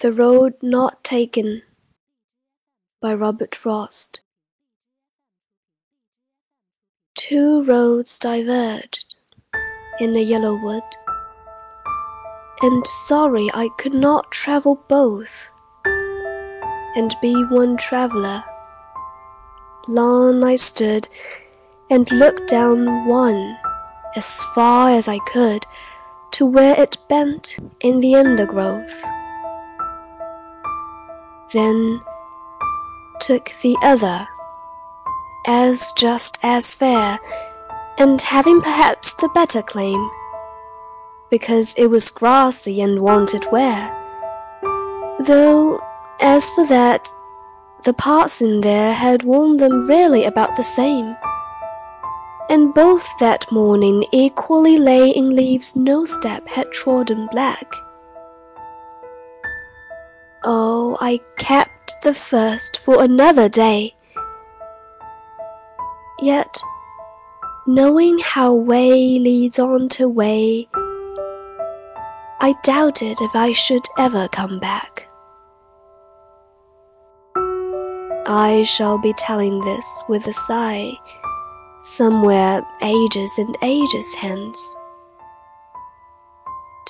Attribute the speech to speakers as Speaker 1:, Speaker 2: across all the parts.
Speaker 1: The Road Not Taken by Robert Frost Two roads diverged in a yellow wood, and sorry I could not travel both and be one traveller. Long I stood and looked down one as far as I could to where it bent in the undergrowth. Then took the other as just as fair, and having perhaps the better claim, because it was grassy and wanted wear. Though, as for that, the parson there had worn them really about the same, and both that morning equally lay in leaves no step had trodden black. Oh, I kept the first for another day. Yet, knowing how way leads on to way, I doubted if I should ever come back. I shall be telling this with a sigh, somewhere ages and ages hence.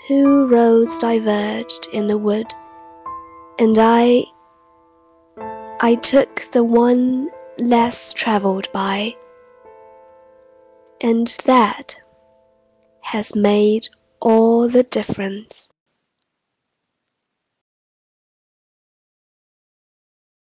Speaker 1: Two roads diverged in a wood, and I I took the one less travelled by, and that has made all the difference.